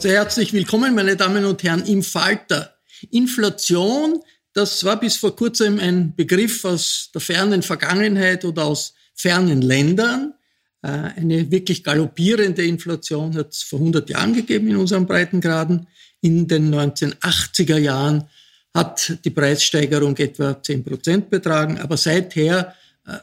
Sehr herzlich willkommen, meine Damen und Herren, im Falter. Inflation, das war bis vor kurzem ein Begriff aus der fernen Vergangenheit oder aus fernen Ländern. Äh, eine wirklich galoppierende Inflation hat es vor 100 Jahren gegeben in unseren Breitengraden. In den 1980er Jahren hat die Preissteigerung etwa 10 Prozent betragen, aber seither äh,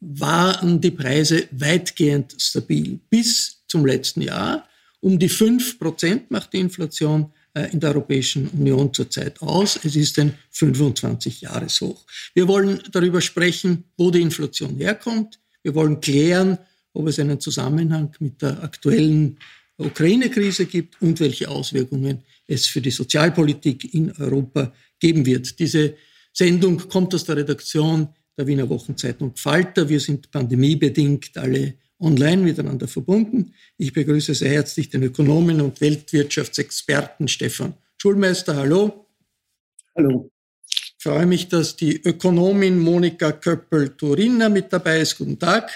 waren die Preise weitgehend stabil bis zum letzten Jahr. Um die 5 Prozent macht die Inflation äh, in der Europäischen Union zurzeit aus. Es ist ein 25-Jahres-Hoch. Wir wollen darüber sprechen, wo die Inflation herkommt. Wir wollen klären, ob es einen Zusammenhang mit der aktuellen Ukraine-Krise gibt und welche Auswirkungen es für die Sozialpolitik in Europa geben wird. Diese Sendung kommt aus der Redaktion der Wiener Wochenzeitung Falter. Wir sind pandemiebedingt alle online miteinander verbunden. Ich begrüße sehr herzlich den Ökonomen und Weltwirtschaftsexperten Stefan Schulmeister. Hallo. Hallo. Ich freue mich, dass die Ökonomin Monika Köppel-Turiner mit dabei ist. Guten Tag.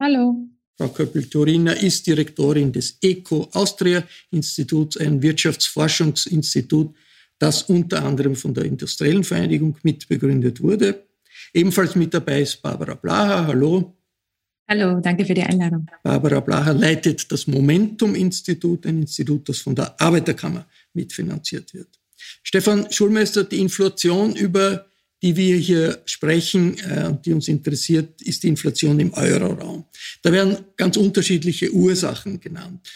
Hallo. Frau Köppel-Turiner ist Direktorin des ECO Austria Instituts, ein Wirtschaftsforschungsinstitut, das unter anderem von der Industriellen Vereinigung mitbegründet wurde. Ebenfalls mit dabei ist Barbara Blaha. Hallo. Hallo, danke für die Einladung. Barbara Blacher leitet das Momentum-Institut, ein Institut, das von der Arbeiterkammer mitfinanziert wird. Stefan Schulmeister, die Inflation, über die wir hier sprechen äh, und die uns interessiert, ist die Inflation im Euroraum. Da werden ganz unterschiedliche Ursachen genannt.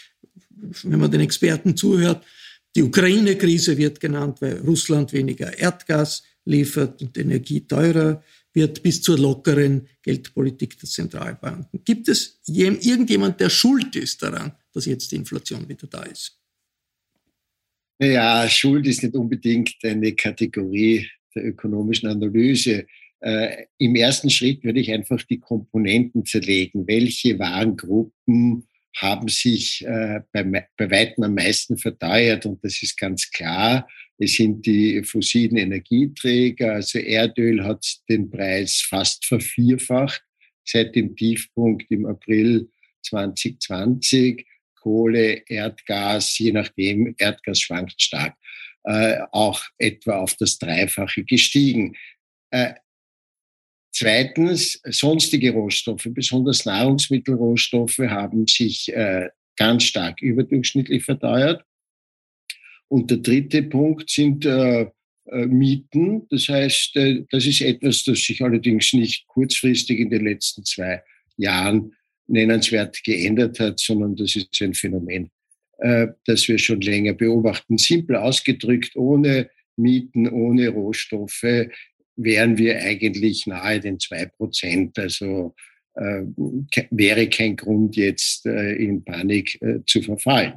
Wenn man den Experten zuhört, die Ukraine-Krise wird genannt, weil Russland weniger Erdgas liefert und Energie teurer wird bis zur lockeren Geldpolitik der Zentralbanken. Gibt es irgendjemand, der schuld ist daran, dass jetzt die Inflation wieder da ist? Naja, Schuld ist nicht unbedingt eine Kategorie der ökonomischen Analyse. Äh, Im ersten Schritt würde ich einfach die Komponenten zerlegen. Welche Warengruppen haben sich äh, bei, bei weitem am meisten verteuert? Und das ist ganz klar es sind die fossilen Energieträger, also Erdöl hat den Preis fast vervierfacht seit dem Tiefpunkt im April 2020. Kohle, Erdgas, je nachdem, Erdgas schwankt stark, äh, auch etwa auf das Dreifache gestiegen. Äh, zweitens, sonstige Rohstoffe, besonders Nahrungsmittelrohstoffe, haben sich äh, ganz stark überdurchschnittlich verteuert. Und der dritte Punkt sind äh, äh, Mieten. Das heißt, äh, das ist etwas, das sich allerdings nicht kurzfristig in den letzten zwei Jahren nennenswert geändert hat, sondern das ist ein Phänomen äh, das wir schon länger beobachten. Simpel ausgedrückt, ohne Mieten, ohne Rohstoffe wären wir eigentlich nahe den zwei Prozent. Also äh, wäre kein Grund jetzt äh, in Panik äh, zu verfallen.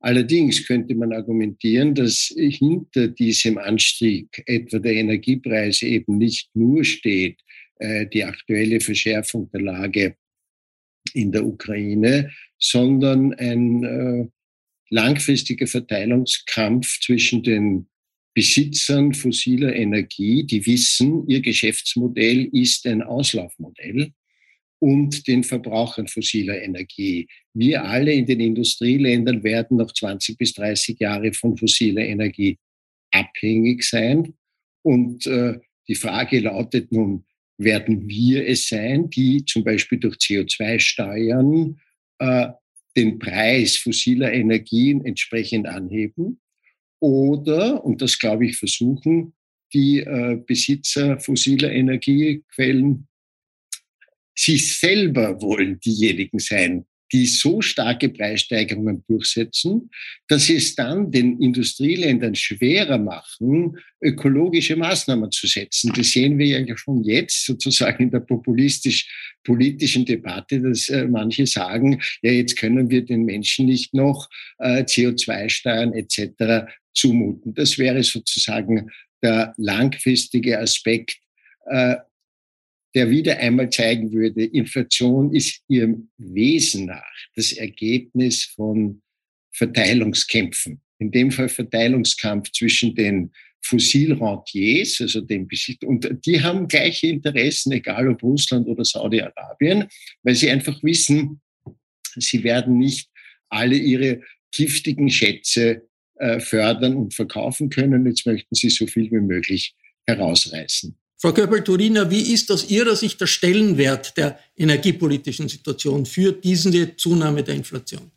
Allerdings könnte man argumentieren, dass hinter diesem Anstieg etwa der Energiepreise eben nicht nur steht äh, die aktuelle Verschärfung der Lage in der Ukraine, sondern ein äh, langfristiger Verteilungskampf zwischen den Besitzern fossiler Energie, die wissen, ihr Geschäftsmodell ist ein Auslaufmodell und den Verbrauchern fossiler Energie. Wir alle in den Industrieländern werden noch 20 bis 30 Jahre von fossiler Energie abhängig sein. Und äh, die Frage lautet nun, werden wir es sein, die zum Beispiel durch CO2-Steuern äh, den Preis fossiler Energien entsprechend anheben? Oder, und das glaube ich, versuchen die äh, Besitzer fossiler Energiequellen sie selber wollen diejenigen sein, die so starke Preissteigerungen durchsetzen, dass sie es dann den Industrieländern schwerer machen, ökologische Maßnahmen zu setzen. Das sehen wir ja schon jetzt sozusagen in der populistisch-politischen Debatte, dass äh, manche sagen, ja, jetzt können wir den Menschen nicht noch äh, CO2-Steuern etc. zumuten. Das wäre sozusagen der langfristige Aspekt äh, der wieder einmal zeigen würde, Inflation ist ihrem Wesen nach das Ergebnis von Verteilungskämpfen. In dem Fall Verteilungskampf zwischen den Fossilrentiers, also dem Besitz, und die haben gleiche Interessen, egal ob Russland oder Saudi-Arabien, weil sie einfach wissen, sie werden nicht alle ihre giftigen Schätze äh, fördern und verkaufen können. Jetzt möchten sie so viel wie möglich herausreißen. Frau Köppel-Turina, wie ist aus Ihrer Sicht der Stellenwert der energiepolitischen Situation für diese Zunahme der Inflation?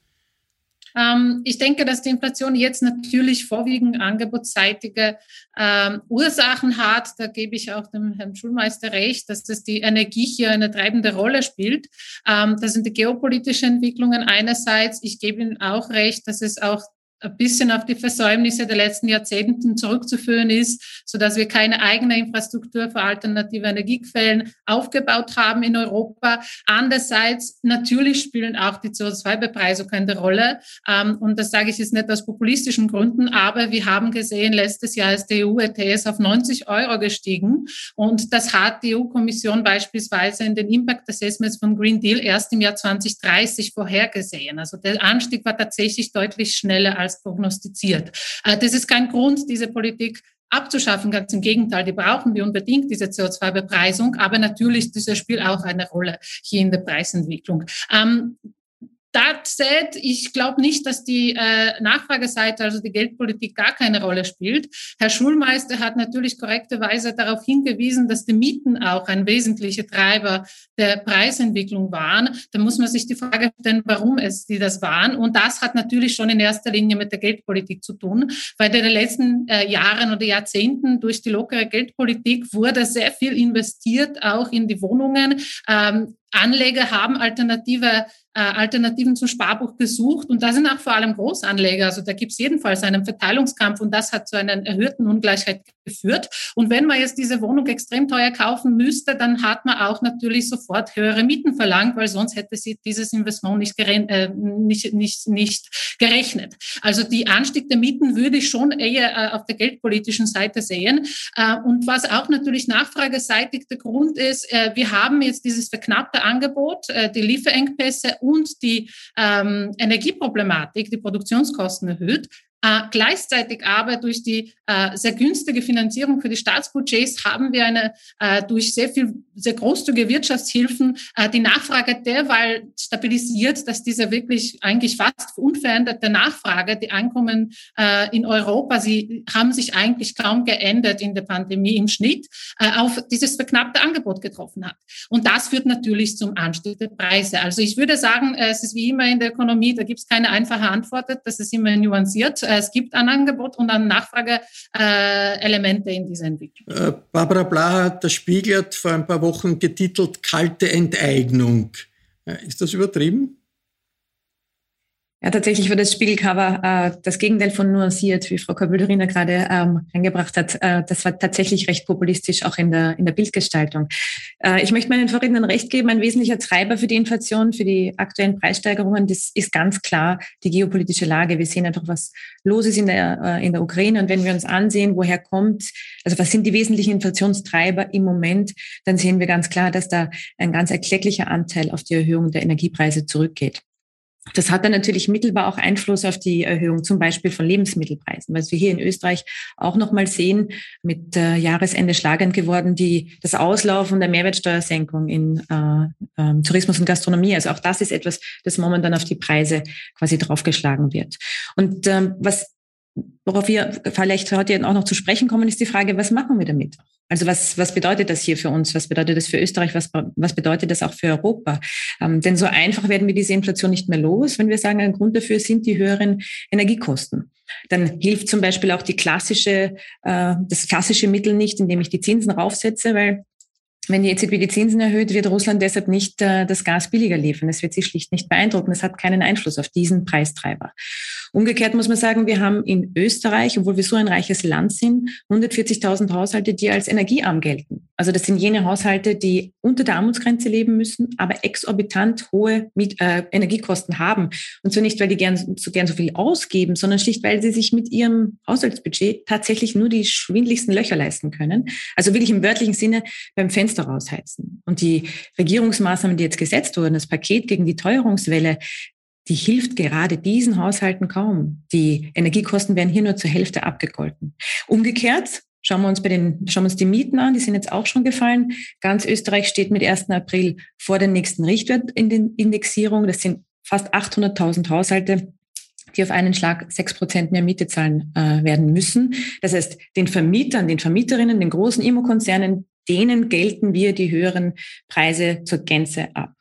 Ähm, ich denke, dass die Inflation jetzt natürlich vorwiegend angebotsseitige ähm, Ursachen hat. Da gebe ich auch dem Herrn Schulmeister recht, dass das die Energie hier eine treibende Rolle spielt. Ähm, das sind die geopolitischen Entwicklungen einerseits. Ich gebe Ihnen auch recht, dass es auch ein bisschen auf die Versäumnisse der letzten Jahrzehnten zurückzuführen ist, so dass wir keine eigene Infrastruktur für alternative Energiequellen aufgebaut haben in Europa. Andererseits natürlich spielen auch die CO2-Bepreisungen eine Rolle. Ähm, und das sage ich jetzt nicht aus populistischen Gründen, aber wir haben gesehen, letztes Jahr ist der EU-ETS auf 90 Euro gestiegen. Und das hat die EU-Kommission beispielsweise in den Impact Assessments von Green Deal erst im Jahr 2030 vorhergesehen. Also der Anstieg war tatsächlich deutlich schneller als prognostiziert. Äh, das ist kein Grund, diese Politik abzuschaffen. Ganz im Gegenteil, die brauchen wir unbedingt, diese CO2-Bepreisung. Aber natürlich, dieses spielt auch eine Rolle hier in der Preisentwicklung. Ähm, That said, ich glaube nicht, dass die äh, Nachfrageseite, also die Geldpolitik, gar keine Rolle spielt. Herr Schulmeister hat natürlich korrekterweise darauf hingewiesen, dass die Mieten auch ein wesentlicher Treiber der Preisentwicklung waren. Da muss man sich die Frage stellen, warum es die das waren. Und das hat natürlich schon in erster Linie mit der Geldpolitik zu tun, weil in den letzten äh, Jahren oder Jahrzehnten durch die lockere Geldpolitik wurde sehr viel investiert, auch in die Wohnungen. Ähm, Anleger haben alternative äh, Alternativen zum Sparbuch gesucht und da sind auch vor allem Großanleger. Also da gibt es jedenfalls einen Verteilungskampf und das hat zu einer erhöhten Ungleichheit geführt. Und wenn man jetzt diese Wohnung extrem teuer kaufen müsste, dann hat man auch natürlich sofort höhere Mieten verlangt, weil sonst hätte sie dieses Investment nicht, äh, nicht, nicht, nicht gerechnet. Also die Anstieg der Mieten würde ich schon eher äh, auf der geldpolitischen Seite sehen. Äh, und was auch natürlich nachfrageseitig der Grund ist, äh, wir haben jetzt dieses verknappte Angebot, äh, die Lieferengpässe und die ähm, Energieproblematik, die Produktionskosten erhöht. Äh, gleichzeitig aber durch die äh, sehr günstige Finanzierung für die Staatsbudgets haben wir eine äh, durch sehr viel sehr großzügige Wirtschaftshilfen äh, die Nachfrage derweil stabilisiert, dass diese wirklich eigentlich fast unveränderte Nachfrage, die Einkommen äh, in Europa, sie haben sich eigentlich kaum geändert in der Pandemie im Schnitt, äh, auf dieses verknappte Angebot getroffen hat. Und das führt natürlich zum Anstieg der Preise. Also ich würde sagen, äh, es ist wie immer in der Ökonomie, da gibt es keine einfache Antwort, das ist immer nuanciert. Äh, es gibt ein Angebot und ein Nachfrageelemente in dieser Entwicklung. Äh, Barbara Blaha, der Spiegel hat vor ein paar Wochen getitelt Kalte Enteignung. Ist das übertrieben? Ja, tatsächlich war das Spiegelcover äh, das Gegenteil von nuanciert, wie Frau Kabelurina gerade ähm, eingebracht hat. Äh, das war tatsächlich recht populistisch, auch in der, in der Bildgestaltung. Äh, ich möchte meinen Vorrednern recht geben, ein wesentlicher Treiber für die Inflation, für die aktuellen Preissteigerungen, das ist ganz klar die geopolitische Lage. Wir sehen einfach, was los ist in der, äh, in der Ukraine. Und wenn wir uns ansehen, woher kommt, also was sind die wesentlichen Inflationstreiber im Moment, dann sehen wir ganz klar, dass da ein ganz erklecklicher Anteil auf die Erhöhung der Energiepreise zurückgeht. Das hat dann natürlich mittelbar auch Einfluss auf die Erhöhung zum Beispiel von Lebensmittelpreisen, was wir hier in Österreich auch nochmal sehen, mit äh, Jahresende schlagend geworden, die, das Auslaufen der Mehrwertsteuersenkung in äh, äh, Tourismus und Gastronomie. Also auch das ist etwas, das momentan auf die Preise quasi draufgeschlagen wird. Und ähm, was worauf wir vielleicht heute auch noch zu sprechen kommen, ist die Frage, was machen wir damit? Also was, was bedeutet das hier für uns? Was bedeutet das für Österreich? Was, was bedeutet das auch für Europa? Ähm, denn so einfach werden wir diese Inflation nicht mehr los, wenn wir sagen, ein Grund dafür sind die höheren Energiekosten. Dann hilft zum Beispiel auch die klassische, äh, das klassische Mittel nicht, indem ich die Zinsen raufsetze, weil wenn die EZB die Zinsen erhöht, wird Russland deshalb nicht äh, das Gas billiger liefern. Es wird sie schlicht nicht beeindrucken. Es hat keinen Einfluss auf diesen Preistreiber. Umgekehrt muss man sagen, wir haben in Österreich, obwohl wir so ein reiches Land sind, 140.000 Haushalte, die als energiearm gelten. Also das sind jene Haushalte, die unter der Armutsgrenze leben müssen, aber exorbitant hohe Miet äh, Energiekosten haben. Und so nicht, weil die gern, so gern so viel ausgeben, sondern schlicht, weil sie sich mit ihrem Haushaltsbudget tatsächlich nur die schwindligsten Löcher leisten können. Also wirklich im wörtlichen Sinne beim Fenster rausheizen. Und die Regierungsmaßnahmen, die jetzt gesetzt wurden, das Paket gegen die Teuerungswelle, die hilft gerade diesen Haushalten kaum. Die Energiekosten werden hier nur zur Hälfte abgegolten. Umgekehrt Schauen wir uns bei den, schauen wir uns die Mieten an, die sind jetzt auch schon gefallen. Ganz Österreich steht mit 1. April vor der nächsten Richtwert in den Indexierung. Das sind fast 800.000 Haushalte, die auf einen Schlag sechs Prozent mehr Miete zahlen äh, werden müssen. Das heißt, den Vermietern, den Vermieterinnen, den großen Immokonzernen, denen gelten wir die höheren Preise zur Gänze ab.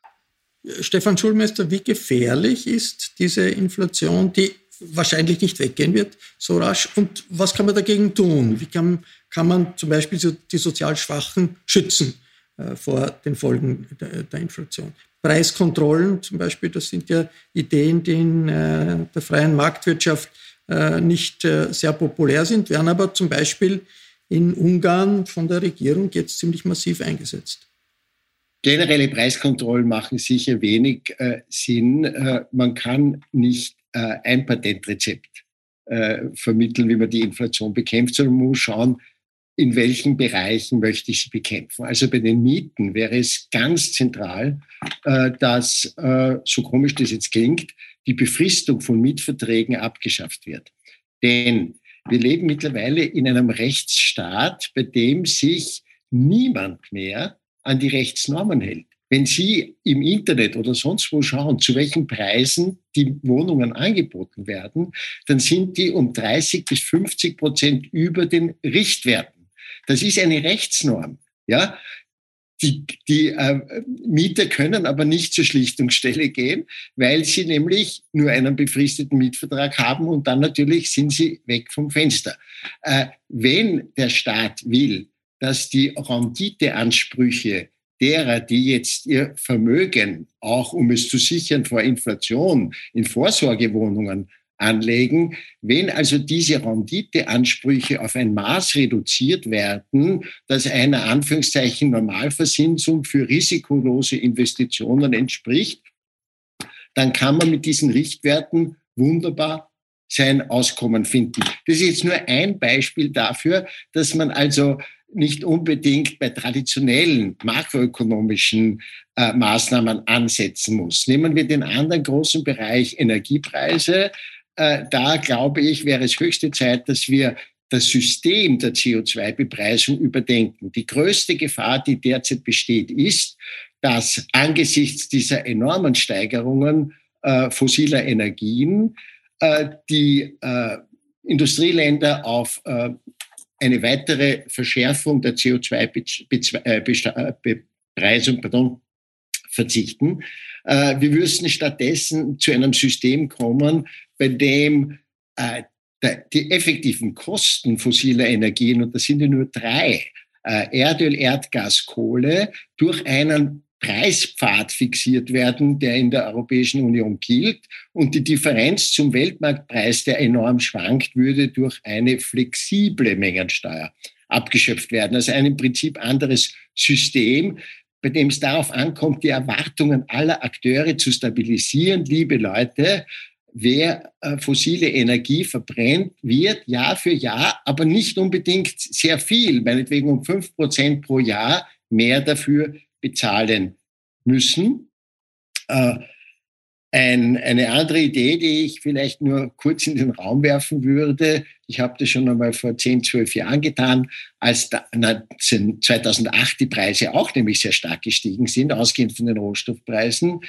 Stefan Schulmeister, wie gefährlich ist diese Inflation, die wahrscheinlich nicht weggehen wird so rasch? Und was kann man dagegen tun? Wie kann, kann man zum Beispiel die sozial Schwachen schützen äh, vor den Folgen der, der, Inflation? Preiskontrollen zum Beispiel, das sind ja Ideen, die in äh, der freien Marktwirtschaft äh, nicht äh, sehr populär sind, werden aber zum Beispiel in Ungarn von der Regierung jetzt ziemlich massiv eingesetzt. Generelle Preiskontrollen machen sicher wenig äh, Sinn. Äh, man kann nicht äh, ein Patentrezept äh, vermitteln, wie man die Inflation bekämpft, sondern man muss schauen, in welchen Bereichen möchte ich sie bekämpfen. Also bei den Mieten wäre es ganz zentral, äh, dass, äh, so komisch das jetzt klingt, die Befristung von Mietverträgen abgeschafft wird. Denn wir leben mittlerweile in einem Rechtsstaat, bei dem sich niemand mehr an die Rechtsnormen hält. Wenn Sie im Internet oder sonst wo schauen, zu welchen Preisen die Wohnungen angeboten werden, dann sind die um 30 bis 50 Prozent über den Richtwerten. Das ist eine Rechtsnorm. Ja, die, die äh, Mieter können aber nicht zur Schlichtungsstelle gehen, weil sie nämlich nur einen befristeten Mietvertrag haben und dann natürlich sind sie weg vom Fenster. Äh, wenn der Staat will, dass die Renditeansprüche derer, die jetzt ihr Vermögen, auch um es zu sichern vor Inflation, in Vorsorgewohnungen anlegen. Wenn also diese Renditeansprüche auf ein Maß reduziert werden, das einer Anführungszeichen Normalversinsung für risikolose Investitionen entspricht, dann kann man mit diesen Richtwerten wunderbar sein Auskommen finden. Das ist jetzt nur ein Beispiel dafür, dass man also nicht unbedingt bei traditionellen makroökonomischen äh, Maßnahmen ansetzen muss. Nehmen wir den anderen großen Bereich Energiepreise. Äh, da glaube ich, wäre es höchste Zeit, dass wir das System der CO2-Bepreisung überdenken. Die größte Gefahr, die derzeit besteht, ist, dass angesichts dieser enormen Steigerungen äh, fossiler Energien äh, die äh, Industrieländer auf äh, eine weitere Verschärfung der CO2-Bepreisung pardon, verzichten. Wir müssen stattdessen zu einem System kommen, bei dem die effektiven Kosten fossiler Energien, und das sind ja nur drei, Erdöl, Erdgas, Kohle, durch einen Preispfad fixiert werden, der in der Europäischen Union gilt. Und die Differenz zum Weltmarktpreis, der enorm schwankt, würde durch eine flexible Mengensteuer abgeschöpft werden. Also ein im Prinzip anderes System, bei dem es darauf ankommt, die Erwartungen aller Akteure zu stabilisieren. Liebe Leute, wer äh, fossile Energie verbrennt, wird Jahr für Jahr, aber nicht unbedingt sehr viel, meinetwegen um fünf Prozent pro Jahr mehr dafür bezahlen müssen. Äh, ein, eine andere Idee, die ich vielleicht nur kurz in den Raum werfen würde, ich habe das schon einmal vor 10, 12 Jahren getan, als da, na, 2008 die Preise auch nämlich sehr stark gestiegen sind, ausgehend von den Rohstoffpreisen.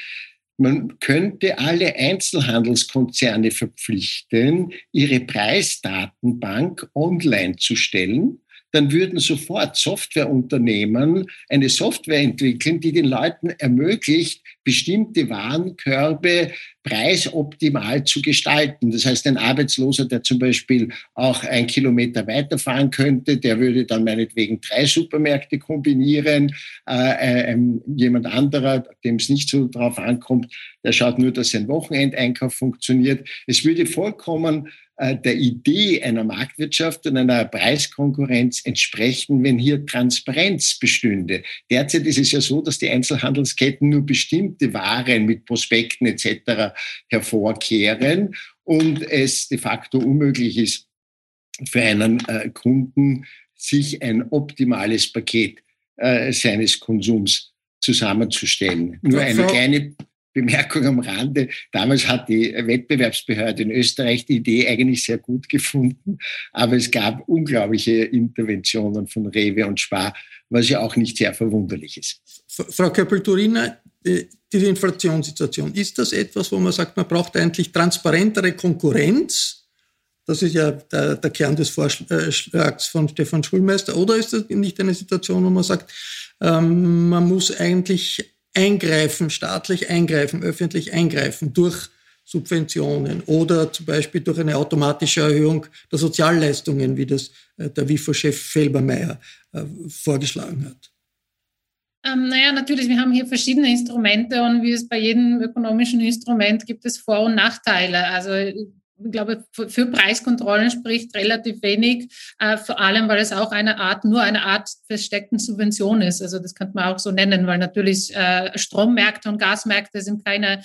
Man könnte alle Einzelhandelskonzerne verpflichten, ihre Preisdatenbank online zu stellen dann würden sofort Softwareunternehmen eine Software entwickeln, die den Leuten ermöglicht, bestimmte Warenkörbe preisoptimal zu gestalten. Das heißt, ein Arbeitsloser, der zum Beispiel auch ein Kilometer weiterfahren könnte, der würde dann meinetwegen drei Supermärkte kombinieren. Äh, äh, jemand anderer, dem es nicht so drauf ankommt, der schaut nur, dass sein Wochenendeinkauf funktioniert. Es würde vollkommen äh, der Idee einer Marktwirtschaft und einer Preiskonkurrenz entsprechen, wenn hier Transparenz bestünde. Derzeit ist es ja so, dass die Einzelhandelsketten nur bestimmte Waren mit Prospekten etc. hervorkehren und es de facto unmöglich ist, für einen äh, Kunden sich ein optimales Paket äh, seines Konsums zusammenzustellen. Nur eine kleine Bemerkung am Rande. Damals hat die Wettbewerbsbehörde in Österreich die Idee eigentlich sehr gut gefunden, aber es gab unglaubliche Interventionen von Rewe und Spar, was ja auch nicht sehr verwunderlich ist. Frau Köppel-Turina, diese Inflationssituation, ist das etwas, wo man sagt, man braucht eigentlich transparentere Konkurrenz? Das ist ja der, der Kern des Vorschlags von Stefan Schulmeister. Oder ist das nicht eine Situation, wo man sagt, ähm, man muss eigentlich eingreifen, staatlich eingreifen, öffentlich eingreifen durch Subventionen oder zum Beispiel durch eine automatische Erhöhung der Sozialleistungen, wie das äh, der WIFO-Chef Felbermeier äh, vorgeschlagen hat? Ähm, naja, natürlich, wir haben hier verschiedene Instrumente und wie es bei jedem ökonomischen Instrument gibt es Vor- und Nachteile. Also ich glaube, für Preiskontrollen spricht relativ wenig, äh, vor allem, weil es auch eine Art, nur eine Art versteckten Subvention ist. Also das könnte man auch so nennen, weil natürlich äh, Strommärkte und Gasmärkte sind keine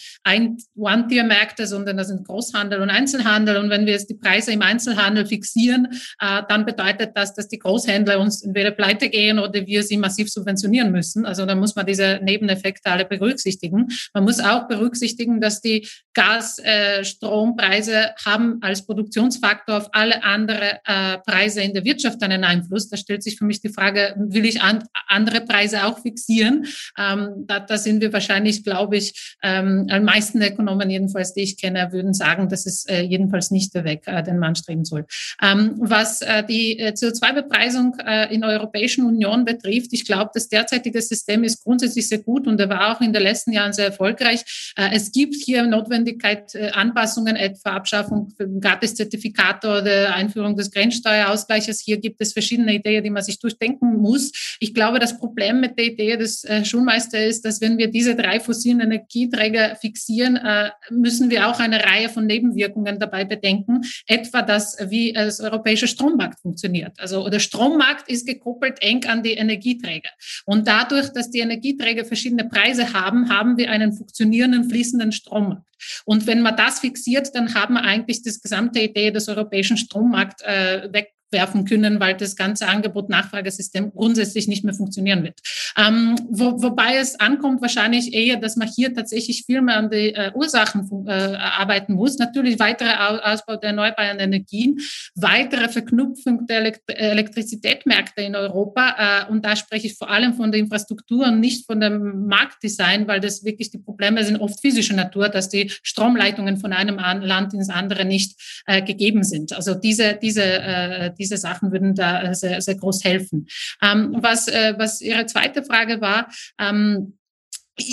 One-Tier-Märkte, sondern das sind Großhandel und Einzelhandel. Und wenn wir jetzt die Preise im Einzelhandel fixieren, äh, dann bedeutet das, dass die Großhändler uns entweder pleite gehen oder wir sie massiv subventionieren müssen. Also da muss man diese Nebeneffekte alle berücksichtigen. Man muss auch berücksichtigen, dass die Gas-Strompreise äh, haben als Produktionsfaktor auf alle andere äh, Preise in der Wirtschaft einen Einfluss. Da stellt sich für mich die Frage, will ich an, andere Preise auch fixieren? Ähm, da, da sind wir wahrscheinlich, glaube ich, ähm, die meisten Ökonomen jedenfalls, die ich kenne, würden sagen, das ist äh, jedenfalls nicht der Weg, äh, den man streben soll. Ähm, was äh, die äh, CO2-Bepreisung äh, in der Europäischen Union betrifft, ich glaube, das derzeitige System ist grundsätzlich sehr gut und er war auch in den letzten Jahren sehr erfolgreich. Es gibt hier Notwendigkeit, Anpassungen etwa Abschaffung Den Gratiszertifikat oder Einführung des Grenzsteuerausgleiches. Hier gibt es verschiedene Ideen, die man sich durchdenken muss. Ich glaube, das Problem mit der Idee des äh, Schulmeisters ist, dass wenn wir diese drei fossilen Energieträger fixieren, äh, müssen wir auch eine Reihe von Nebenwirkungen dabei bedenken. Etwa das, wie das europäische Strommarkt funktioniert. Also der Strommarkt ist gekoppelt eng an die Energieträger. Und dadurch, dass die Energieträger verschiedene Preise haben, haben wir einen funktionierenden, fließenden Strommarkt. Und wenn man das fixiert, dann haben wir eigentlich das gesamte Idee des europäischen Strommarkts äh, weg werfen können, weil das ganze Angebot-Nachfragesystem grundsätzlich nicht mehr funktionieren wird. Ähm, wo, wobei es ankommt wahrscheinlich eher, dass man hier tatsächlich viel mehr an die äh, Ursachen äh, arbeiten muss. Natürlich weiterer Ausbau der erneuerbaren Energien, weitere Verknüpfung der Elekt Elektrizitätsmärkte in Europa. Äh, und da spreche ich vor allem von der Infrastruktur und nicht von dem Marktdesign, weil das wirklich die Probleme sind oft physischer Natur, dass die Stromleitungen von einem Land ins andere nicht äh, gegeben sind. Also diese, diese äh, diese Sachen würden da äh, sehr, sehr groß helfen. Ähm, was, äh, was Ihre zweite Frage war, ähm,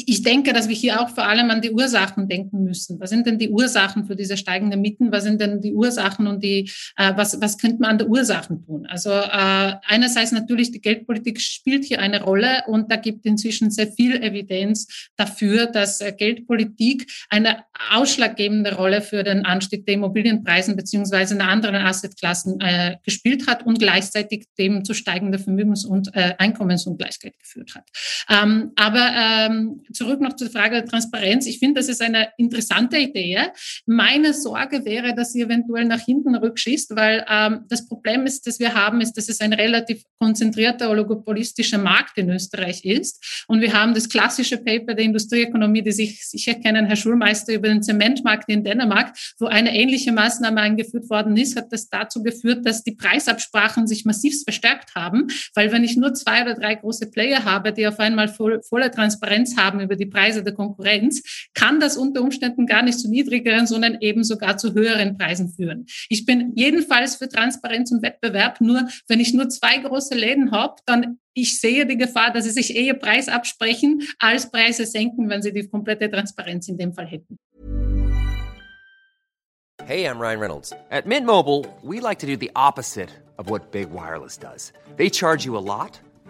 ich denke, dass wir hier auch vor allem an die Ursachen denken müssen. Was sind denn die Ursachen für diese steigenden Mieten? Was sind denn die Ursachen und die, äh, was, was könnte man an der Ursachen tun? Also äh, einerseits natürlich die Geldpolitik spielt hier eine Rolle und da gibt inzwischen sehr viel Evidenz dafür, dass äh, Geldpolitik eine ausschlaggebende Rolle für den Anstieg der Immobilienpreisen beziehungsweise in anderen Assetklassen äh, gespielt hat und gleichzeitig dem zu steigender Vermögens- und äh, Einkommensungleichheit geführt hat. Ähm, aber ähm, zurück noch zur Frage der Transparenz. Ich finde, das ist eine interessante Idee. Meine Sorge wäre, dass sie eventuell nach hinten rückschießt, weil ähm, das Problem ist, das wir haben, ist, dass es ein relativ konzentrierter oligopolistischer Markt in Österreich ist. Und wir haben das klassische Paper der Industrieökonomie, die sich sicher kennen, Herr Schulmeister, über den Zementmarkt in Dänemark, wo eine ähnliche Maßnahme eingeführt worden ist, hat das dazu geführt, dass die Preisabsprachen sich massiv verstärkt haben, weil wenn ich nur zwei oder drei große Player habe, die auf einmal voll, volle Transparenz haben, haben über die Preise der Konkurrenz, kann das unter Umständen gar nicht zu niedrigeren, sondern eben sogar zu höheren Preisen führen. Ich bin jedenfalls für Transparenz und Wettbewerb, nur wenn ich nur zwei große Läden habe, dann ich sehe die Gefahr, dass sie sich eher Preis absprechen, als Preise senken, wenn sie die komplette Transparenz in dem Fall hätten. Hey, I'm Ryan Reynolds. At Mint Mobile, we like to do the opposite of what Big Wireless does. They charge you a lot.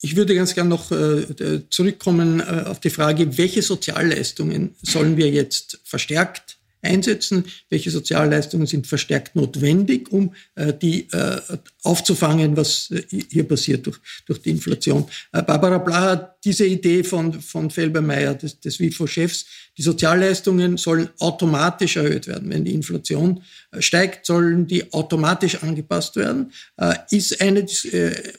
Ich würde ganz gern noch äh, zurückkommen äh, auf die Frage, welche Sozialleistungen sollen wir jetzt verstärkt einsetzen, welche Sozialleistungen sind verstärkt notwendig, um äh, die äh, aufzufangen, was äh, hier passiert durch, durch die Inflation. Äh, Barbara Blaha, diese Idee von, von Felbermeier, des, des WIFO-Chefs, die Sozialleistungen sollen automatisch erhöht werden. Wenn die Inflation äh, steigt, sollen die automatisch angepasst werden, äh, ist eine,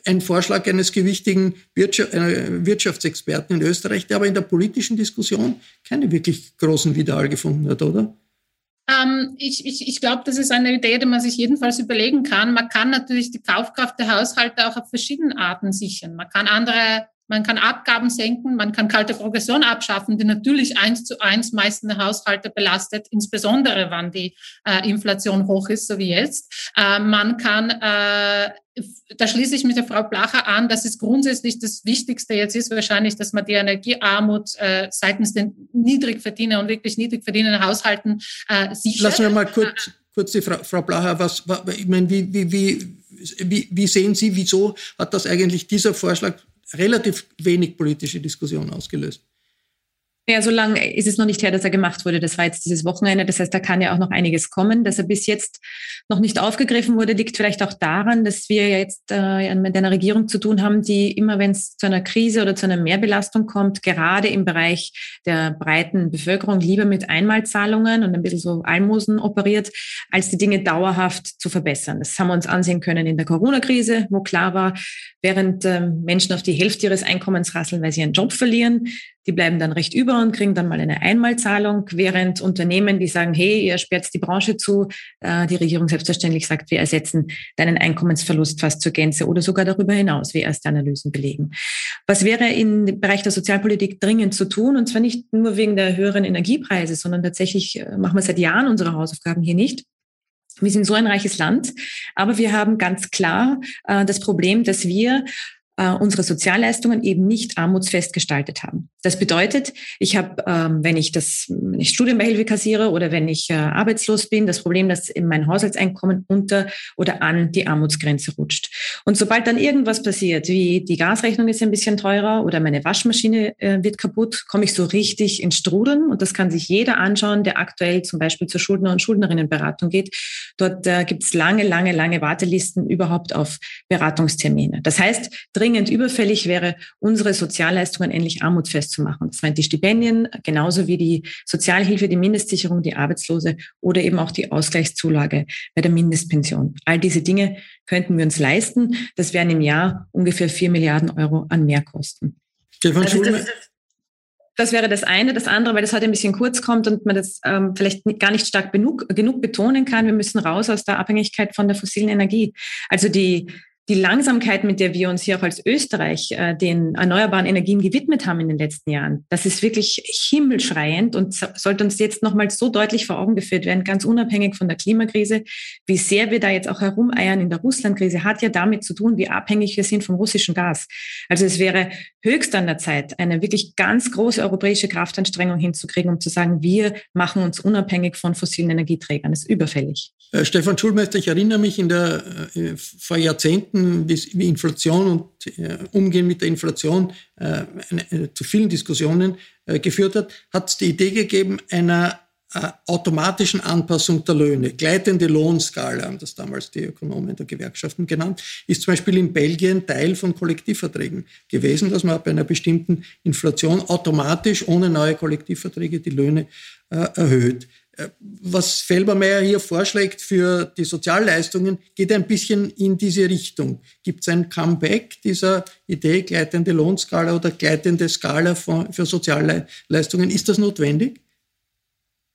ein Vorschlag eines gewichtigen Wirtschaftsexperten in Österreich, der aber in der politischen Diskussion keine wirklich großen Widerhall gefunden hat, oder? Ähm, ich ich, ich glaube, das ist eine Idee, die man sich jedenfalls überlegen kann. Man kann natürlich die Kaufkraft der Haushalte auch auf verschiedene Arten sichern. Man kann andere man kann Abgaben senken, man kann kalte Progression abschaffen, die natürlich eins zu eins meistens Haushalte belastet, insbesondere wann die äh, Inflation hoch ist, so wie jetzt. Äh, man kann, äh, da schließe ich mit der Frau Blacher an, dass es grundsätzlich das Wichtigste jetzt ist wahrscheinlich, dass man die Energiearmut äh, seitens den Niedrigverdiener und wirklich niedrig verdienenden Haushalten äh, sichert. Lassen wir mal kurz, kurz die Frau, Frau Blacher, was, was ich meine, wie, wie, wie, wie sehen Sie, wieso hat das eigentlich dieser Vorschlag relativ wenig politische Diskussion ausgelöst. Ja, so lange ist es noch nicht her, dass er gemacht wurde. Das war jetzt dieses Wochenende. Das heißt, da kann ja auch noch einiges kommen. Dass er bis jetzt noch nicht aufgegriffen wurde, liegt vielleicht auch daran, dass wir jetzt äh, mit einer Regierung zu tun haben, die immer, wenn es zu einer Krise oder zu einer Mehrbelastung kommt, gerade im Bereich der breiten Bevölkerung lieber mit Einmalzahlungen und ein bisschen so Almosen operiert, als die Dinge dauerhaft zu verbessern. Das haben wir uns ansehen können in der Corona-Krise, wo klar war, während äh, Menschen auf die Hälfte ihres Einkommens rasseln, weil sie ihren Job verlieren, die bleiben dann recht über und kriegen dann mal eine Einmalzahlung, während Unternehmen, die sagen, hey, ihr sperrt die Branche zu, äh, die Regierung selbstverständlich sagt, wir ersetzen deinen Einkommensverlust fast zur Gänze oder sogar darüber hinaus, wie erste Analysen belegen. Was wäre im Bereich der Sozialpolitik dringend zu tun? Und zwar nicht nur wegen der höheren Energiepreise, sondern tatsächlich äh, machen wir seit Jahren unsere Hausaufgaben hier nicht. Wir sind so ein reiches Land, aber wir haben ganz klar äh, das Problem, dass wir unsere Sozialleistungen eben nicht armutsfest gestaltet haben. Das bedeutet, ich habe, ähm, wenn ich das, wenn ich Studienbeihilfe kassiere oder wenn ich äh, arbeitslos bin, das Problem, dass in mein Haushaltseinkommen unter oder an die Armutsgrenze rutscht. Und sobald dann irgendwas passiert, wie die Gasrechnung ist ein bisschen teurer oder meine Waschmaschine äh, wird kaputt, komme ich so richtig ins Strudeln. Und das kann sich jeder anschauen, der aktuell zum Beispiel zur Schuldner- und Schuldnerinnenberatung geht. Dort äh, gibt es lange, lange, lange Wartelisten überhaupt auf Beratungstermine. Das heißt, dringend überfällig wäre, unsere Sozialleistungen endlich armutsfest zu machen. Das meint die Stipendien, genauso wie die Sozialhilfe, die Mindestsicherung, die Arbeitslose oder eben auch die Ausgleichszulage bei der Mindestpension. All diese Dinge könnten wir uns leisten. Das wären im Jahr ungefähr vier Milliarden Euro an Mehrkosten. Stefan Schulme, Das wäre das eine. Das andere, weil das heute ein bisschen kurz kommt und man das ähm, vielleicht gar nicht stark genug, genug betonen kann, wir müssen raus aus der Abhängigkeit von der fossilen Energie. Also die, die Langsamkeit, mit der wir uns hier auch als Österreich äh, den erneuerbaren Energien gewidmet haben in den letzten Jahren, das ist wirklich himmelschreiend und sollte uns jetzt nochmals so deutlich vor Augen geführt werden, ganz unabhängig von der Klimakrise. Wie sehr wir da jetzt auch herumeiern in der Russlandkrise, hat ja damit zu tun, wie abhängig wir sind vom russischen Gas. Also es wäre höchst an der Zeit, eine wirklich ganz große europäische Kraftanstrengung hinzukriegen, um zu sagen, wir machen uns unabhängig von fossilen Energieträgern. Das ist überfällig. Äh, Stefan Schulmeister, ich erinnere mich in der, äh, vor Jahrzehnten, wie Inflation und äh, Umgehen mit der Inflation äh, eine, zu vielen Diskussionen äh, geführt hat, hat es die Idee gegeben einer äh, automatischen Anpassung der Löhne. Gleitende Lohnskala haben das damals die Ökonomen der Gewerkschaften genannt, ist zum Beispiel in Belgien Teil von Kollektivverträgen gewesen, dass man bei einer bestimmten Inflation automatisch ohne neue Kollektivverträge die Löhne erhöht. Äh, was Felbermeier hier vorschlägt für die Sozialleistungen, geht ein bisschen in diese Richtung. Gibt es ein Comeback dieser Idee, gleitende Lohnskala oder gleitende Skala für Sozialleistungen? Ist das notwendig?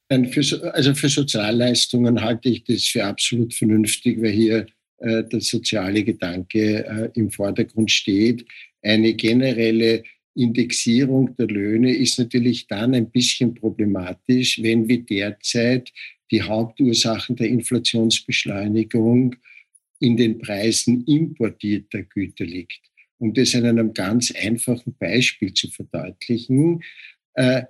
also für Sozialleistungen halte ich das für absolut vernünftig, weil hier äh, der soziale Gedanke äh, im Vordergrund steht. Eine generelle Indexierung der Löhne ist natürlich dann ein bisschen problematisch, wenn wie derzeit die Hauptursachen der Inflationsbeschleunigung in den Preisen importierter Güter liegt. Um das an einem ganz einfachen Beispiel zu verdeutlichen, äh,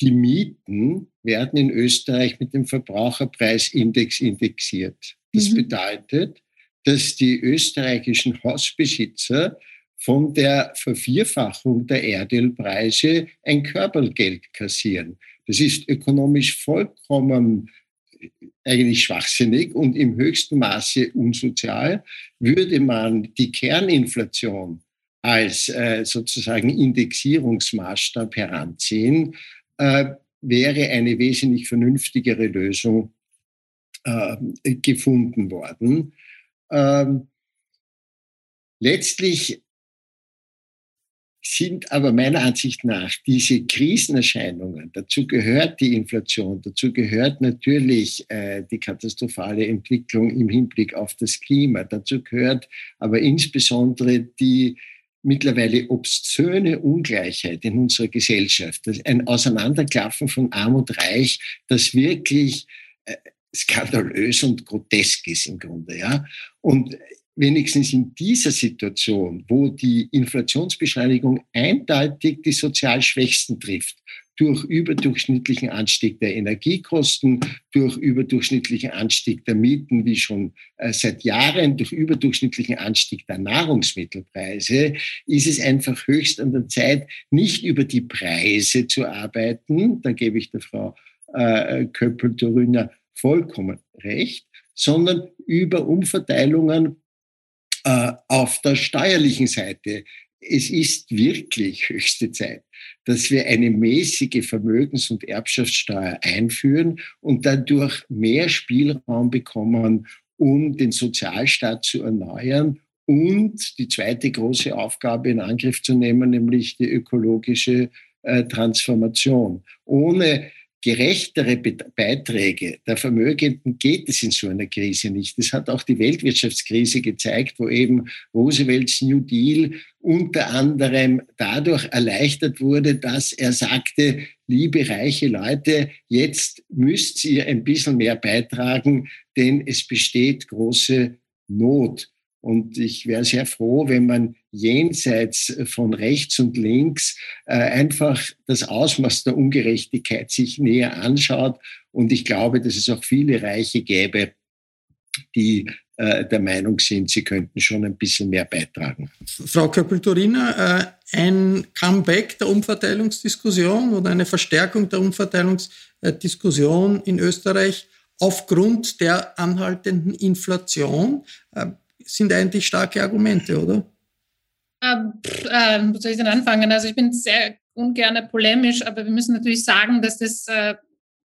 die Mieten werden in Österreich mit dem Verbraucherpreisindex indexiert. Das mhm. bedeutet, dass die österreichischen Hausbesitzer von der Vervierfachung der Erdölpreise ein Körpergeld kassieren. Das ist ökonomisch vollkommen äh, eigentlich schwachsinnig und im höchsten Maße unsozial. Würde man die Kerninflation als äh, sozusagen Indexierungsmaßstab heranziehen, äh, wäre eine wesentlich vernünftigere Lösung äh, gefunden worden. Ähm, letztlich sind aber meiner Ansicht nach diese Krisenerscheinungen, dazu gehört die Inflation, dazu gehört natürlich äh, die katastrophale Entwicklung im Hinblick auf das Klima, dazu gehört aber insbesondere die mittlerweile obszöne Ungleichheit in unserer Gesellschaft, ein Auseinanderklaffen von Arm und Reich, das wirklich äh, skandalös und grotesk ist im Grunde. Ja? Und wenigstens in dieser Situation, wo die Inflationsbeschleunigung eindeutig die sozial Schwächsten trifft, durch überdurchschnittlichen Anstieg der Energiekosten, durch überdurchschnittlichen Anstieg der Mieten, wie schon äh, seit Jahren, durch überdurchschnittlichen Anstieg der Nahrungsmittelpreise, ist es einfach höchst an der Zeit, nicht über die Preise zu arbeiten, da gebe ich der Frau äh, Köppel-Dorüner vollkommen recht, sondern über Umverteilungen äh, auf der steuerlichen Seite. Es ist wirklich höchste Zeit, dass wir eine mäßige Vermögens- und Erbschaftssteuer einführen und dadurch mehr Spielraum bekommen, um den Sozialstaat zu erneuern und die zweite große Aufgabe in Angriff zu nehmen, nämlich die ökologische äh, Transformation. Ohne gerechtere Beiträge der Vermögenden geht es in so einer Krise nicht. Das hat auch die Weltwirtschaftskrise gezeigt, wo eben Roosevelts New Deal unter anderem dadurch erleichtert wurde, dass er sagte, liebe reiche Leute, jetzt müsst ihr ein bisschen mehr beitragen, denn es besteht große Not. Und ich wäre sehr froh, wenn man jenseits von rechts und links äh, einfach das Ausmaß der Ungerechtigkeit sich näher anschaut. Und ich glaube, dass es auch viele Reiche gäbe, die äh, der Meinung sind, sie könnten schon ein bisschen mehr beitragen. Frau Köppel-Turina, äh, ein Comeback der Umverteilungsdiskussion oder eine Verstärkung der Umverteilungsdiskussion in Österreich aufgrund der anhaltenden Inflation sind eigentlich starke Argumente, oder? Äh, wo soll ich denn anfangen? Also ich bin sehr ungern polemisch, aber wir müssen natürlich sagen, dass das äh,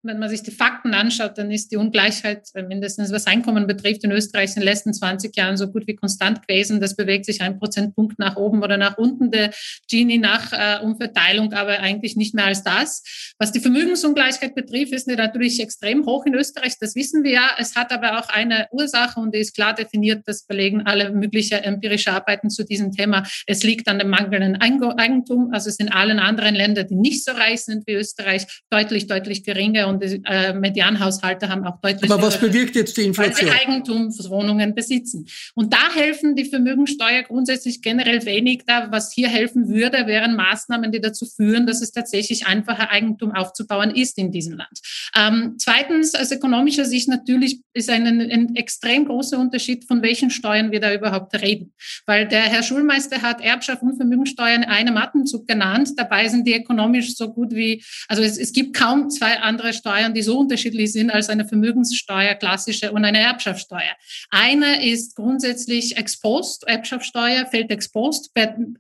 wenn man sich die Fakten anschaut, dann ist die Ungleichheit, äh, mindestens was Einkommen betrifft, in Österreich in den letzten 20 Jahren so gut wie konstant gewesen. Das bewegt sich ein Prozentpunkt nach oben oder nach unten der Gini nach äh, Umverteilung, aber eigentlich nicht mehr als das. Was die Vermögensungleichheit betrifft, ist natürlich extrem hoch in Österreich. Das wissen wir ja. Es hat aber auch eine Ursache und die ist klar definiert. Das belegen alle möglichen empirische Arbeiten zu diesem Thema. Es liegt an dem mangelnden Eigentum. Also es in allen anderen Ländern, die nicht so reich sind wie Österreich, deutlich, deutlich geringer und die äh, Medianhaushalte haben auch deutlich. Aber was bewirkt jetzt die Inflation? Weil sie Eigentumswohnungen besitzen. Und da helfen die Vermögensteuer grundsätzlich generell wenig. Da, was hier helfen würde, wären Maßnahmen, die dazu führen, dass es tatsächlich einfacher Eigentum aufzubauen ist in diesem Land. Ähm, zweitens, aus ökonomischer Sicht natürlich ist ein, ein extrem großer Unterschied, von welchen Steuern wir da überhaupt reden. Weil der Herr Schulmeister hat Erbschaft und Vermögensteuern in einem Atemzug genannt. Dabei sind die ökonomisch so gut wie, also es, es gibt kaum zwei andere Steuern, die so unterschiedlich sind als eine Vermögenssteuer, klassische und eine Erbschaftssteuer. Eine ist grundsätzlich exposed, Erbschaftssteuer fällt exposed,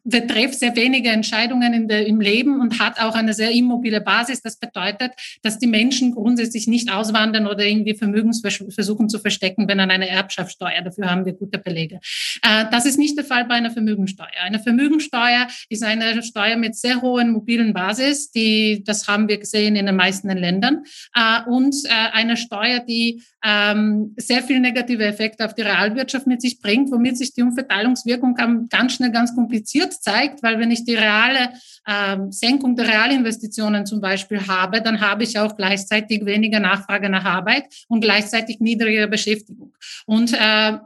betrifft sehr wenige Entscheidungen der, im Leben und hat auch eine sehr immobile Basis. Das bedeutet, dass die Menschen grundsätzlich nicht auswandern oder irgendwie Vermögens versuchen zu verstecken, wenn an eine Erbschaftssteuer. Dafür haben wir gute Belege. Äh, das ist nicht der Fall bei einer Vermögensteuer. Eine Vermögensteuer ist eine Steuer mit sehr hohen mobilen Basis, die, das haben wir gesehen in den meisten Ländern, äh, und äh, eine Steuer, die ähm, sehr viel negative Effekte auf die Realwirtschaft mit sich bringt, womit sich die Umverteilungswirkung ganz schnell ganz kompliziert zeigt, weil wenn ich die reale ähm, Senkung der Realinvestitionen zum Beispiel habe, dann habe ich auch gleichzeitig weniger Nachfrage nach Arbeit und gleichzeitig niedrigere Beschäftigung. Und äh,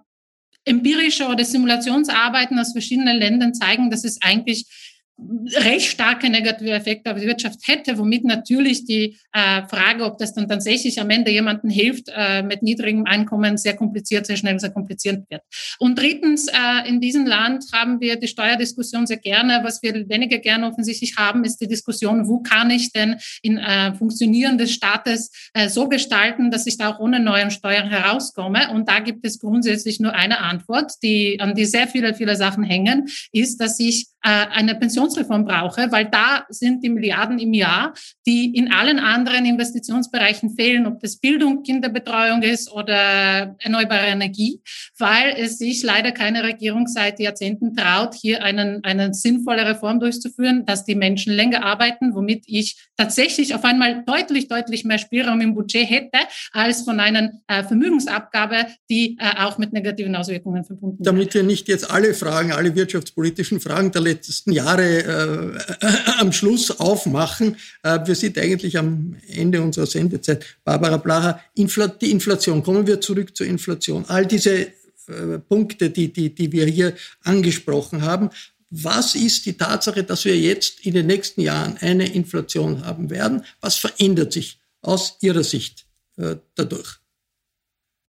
empirische oder Simulationsarbeiten aus verschiedenen Ländern zeigen, dass es eigentlich recht starke negative Effekte auf die Wirtschaft hätte, womit natürlich die äh, Frage, ob das dann tatsächlich am Ende jemandem hilft, äh, mit niedrigem Einkommen sehr kompliziert, sehr schnell sehr kompliziert wird. Und drittens, äh, in diesem Land haben wir die Steuerdiskussion sehr gerne. Was wir weniger gerne offensichtlich haben, ist die Diskussion, wo kann ich denn in äh, Funktionieren des Staates äh, so gestalten, dass ich da auch ohne neuen Steuern herauskomme. Und da gibt es grundsätzlich nur eine Antwort, die, an die sehr viele, viele Sachen hängen, ist, dass ich äh, eine Pensionsreform brauche, weil da sind die Milliarden im Jahr, die in allen anderen Investitionsbereichen fehlen, ob das Bildung, Kinderbetreuung ist oder erneuerbare Energie, weil es sich leider keine Regierung seit Jahrzehnten traut, hier einen, eine sinnvolle Reform durchzuführen, dass die Menschen länger arbeiten, womit ich tatsächlich auf einmal deutlich, deutlich mehr Spielraum im Budget hätte, als von einer äh, Vermögensabgabe, die äh, auch mit negativen Auswirkungen verbunden ist. Damit wir nicht jetzt alle Fragen, alle wirtschaftspolitischen Fragen der letzten Jahre äh, am Schluss aufmachen. Äh, wir sind eigentlich am Ende unserer Sendezeit. Barbara Blacher, Infl die Inflation. Kommen wir zurück zur Inflation. All diese äh, Punkte, die, die, die wir hier angesprochen haben. Was ist die Tatsache, dass wir jetzt in den nächsten Jahren eine Inflation haben werden? Was verändert sich aus Ihrer Sicht äh, dadurch?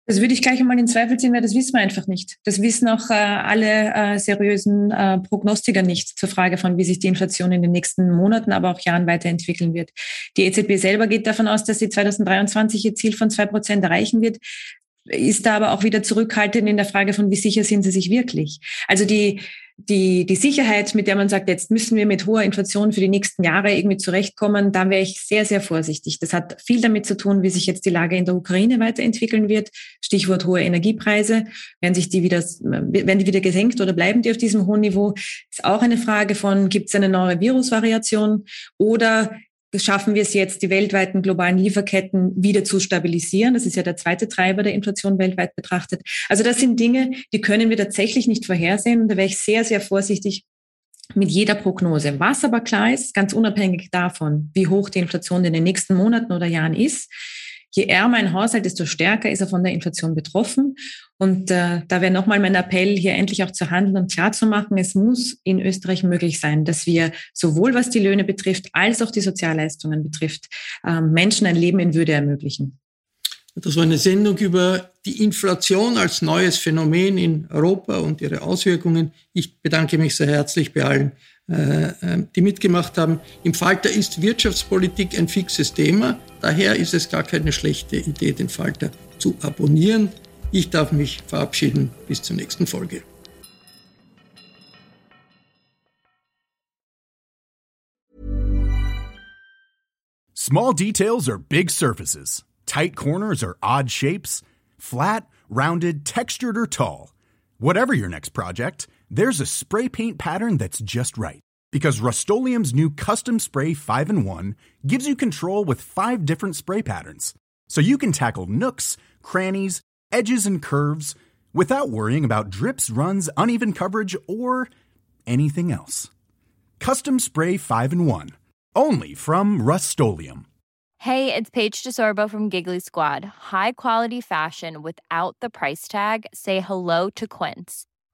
Das würde ich gleich einmal in Zweifel ziehen, weil das wissen wir einfach nicht. Das wissen auch äh, alle äh, seriösen äh, Prognostiker nicht zur Frage von, wie sich die Inflation in den nächsten Monaten, aber auch Jahren weiterentwickeln wird. Die EZB selber geht davon aus, dass sie 2023 ihr Ziel von zwei Prozent erreichen wird ist da aber auch wieder zurückhaltend in der Frage von, wie sicher sind sie sich wirklich? Also die, die, die Sicherheit, mit der man sagt, jetzt müssen wir mit hoher Inflation für die nächsten Jahre irgendwie zurechtkommen, da wäre ich sehr, sehr vorsichtig. Das hat viel damit zu tun, wie sich jetzt die Lage in der Ukraine weiterentwickeln wird. Stichwort hohe Energiepreise. Werden sich die wieder, werden die wieder gesenkt oder bleiben die auf diesem hohen Niveau? Ist auch eine Frage von, gibt es eine neue Virusvariation oder schaffen wir es jetzt, die weltweiten globalen Lieferketten wieder zu stabilisieren. Das ist ja der zweite Treiber der Inflation weltweit betrachtet. Also das sind Dinge, die können wir tatsächlich nicht vorhersehen. da wäre ich sehr, sehr vorsichtig mit jeder Prognose. Was aber klar ist, ganz unabhängig davon, wie hoch die Inflation in den nächsten Monaten oder Jahren ist, je ärmer ein Haushalt, desto stärker ist er von der Inflation betroffen. Und äh, da wäre nochmal mein Appell, hier endlich auch zu handeln und klarzumachen, es muss in Österreich möglich sein, dass wir sowohl was die Löhne betrifft, als auch die Sozialleistungen betrifft, äh, Menschen ein Leben in Würde ermöglichen. Das war eine Sendung über die Inflation als neues Phänomen in Europa und ihre Auswirkungen. Ich bedanke mich sehr herzlich bei allen, die mitgemacht haben. Im Falter ist Wirtschaftspolitik ein fixes Thema. Daher ist es gar keine schlechte Idee, den Falter zu abonnieren. Ich darf mich verabschieden. Bis zur nächsten Folge. Small details are big surfaces. Tight corners are odd shapes. Flat, rounded, textured, or tall. Whatever your next project, there's a spray paint pattern that's just right. Because Rust new Custom Spray 5 in 1 gives you control with five different spray patterns. So you can tackle nooks, crannies, edges, and curves without worrying about drips, runs, uneven coverage, or anything else. Custom Spray 5 in 1. Only from Rust Hey, it's Paige DeSorbo from Giggly Squad. High quality fashion without the price tag? Say hello to Quince.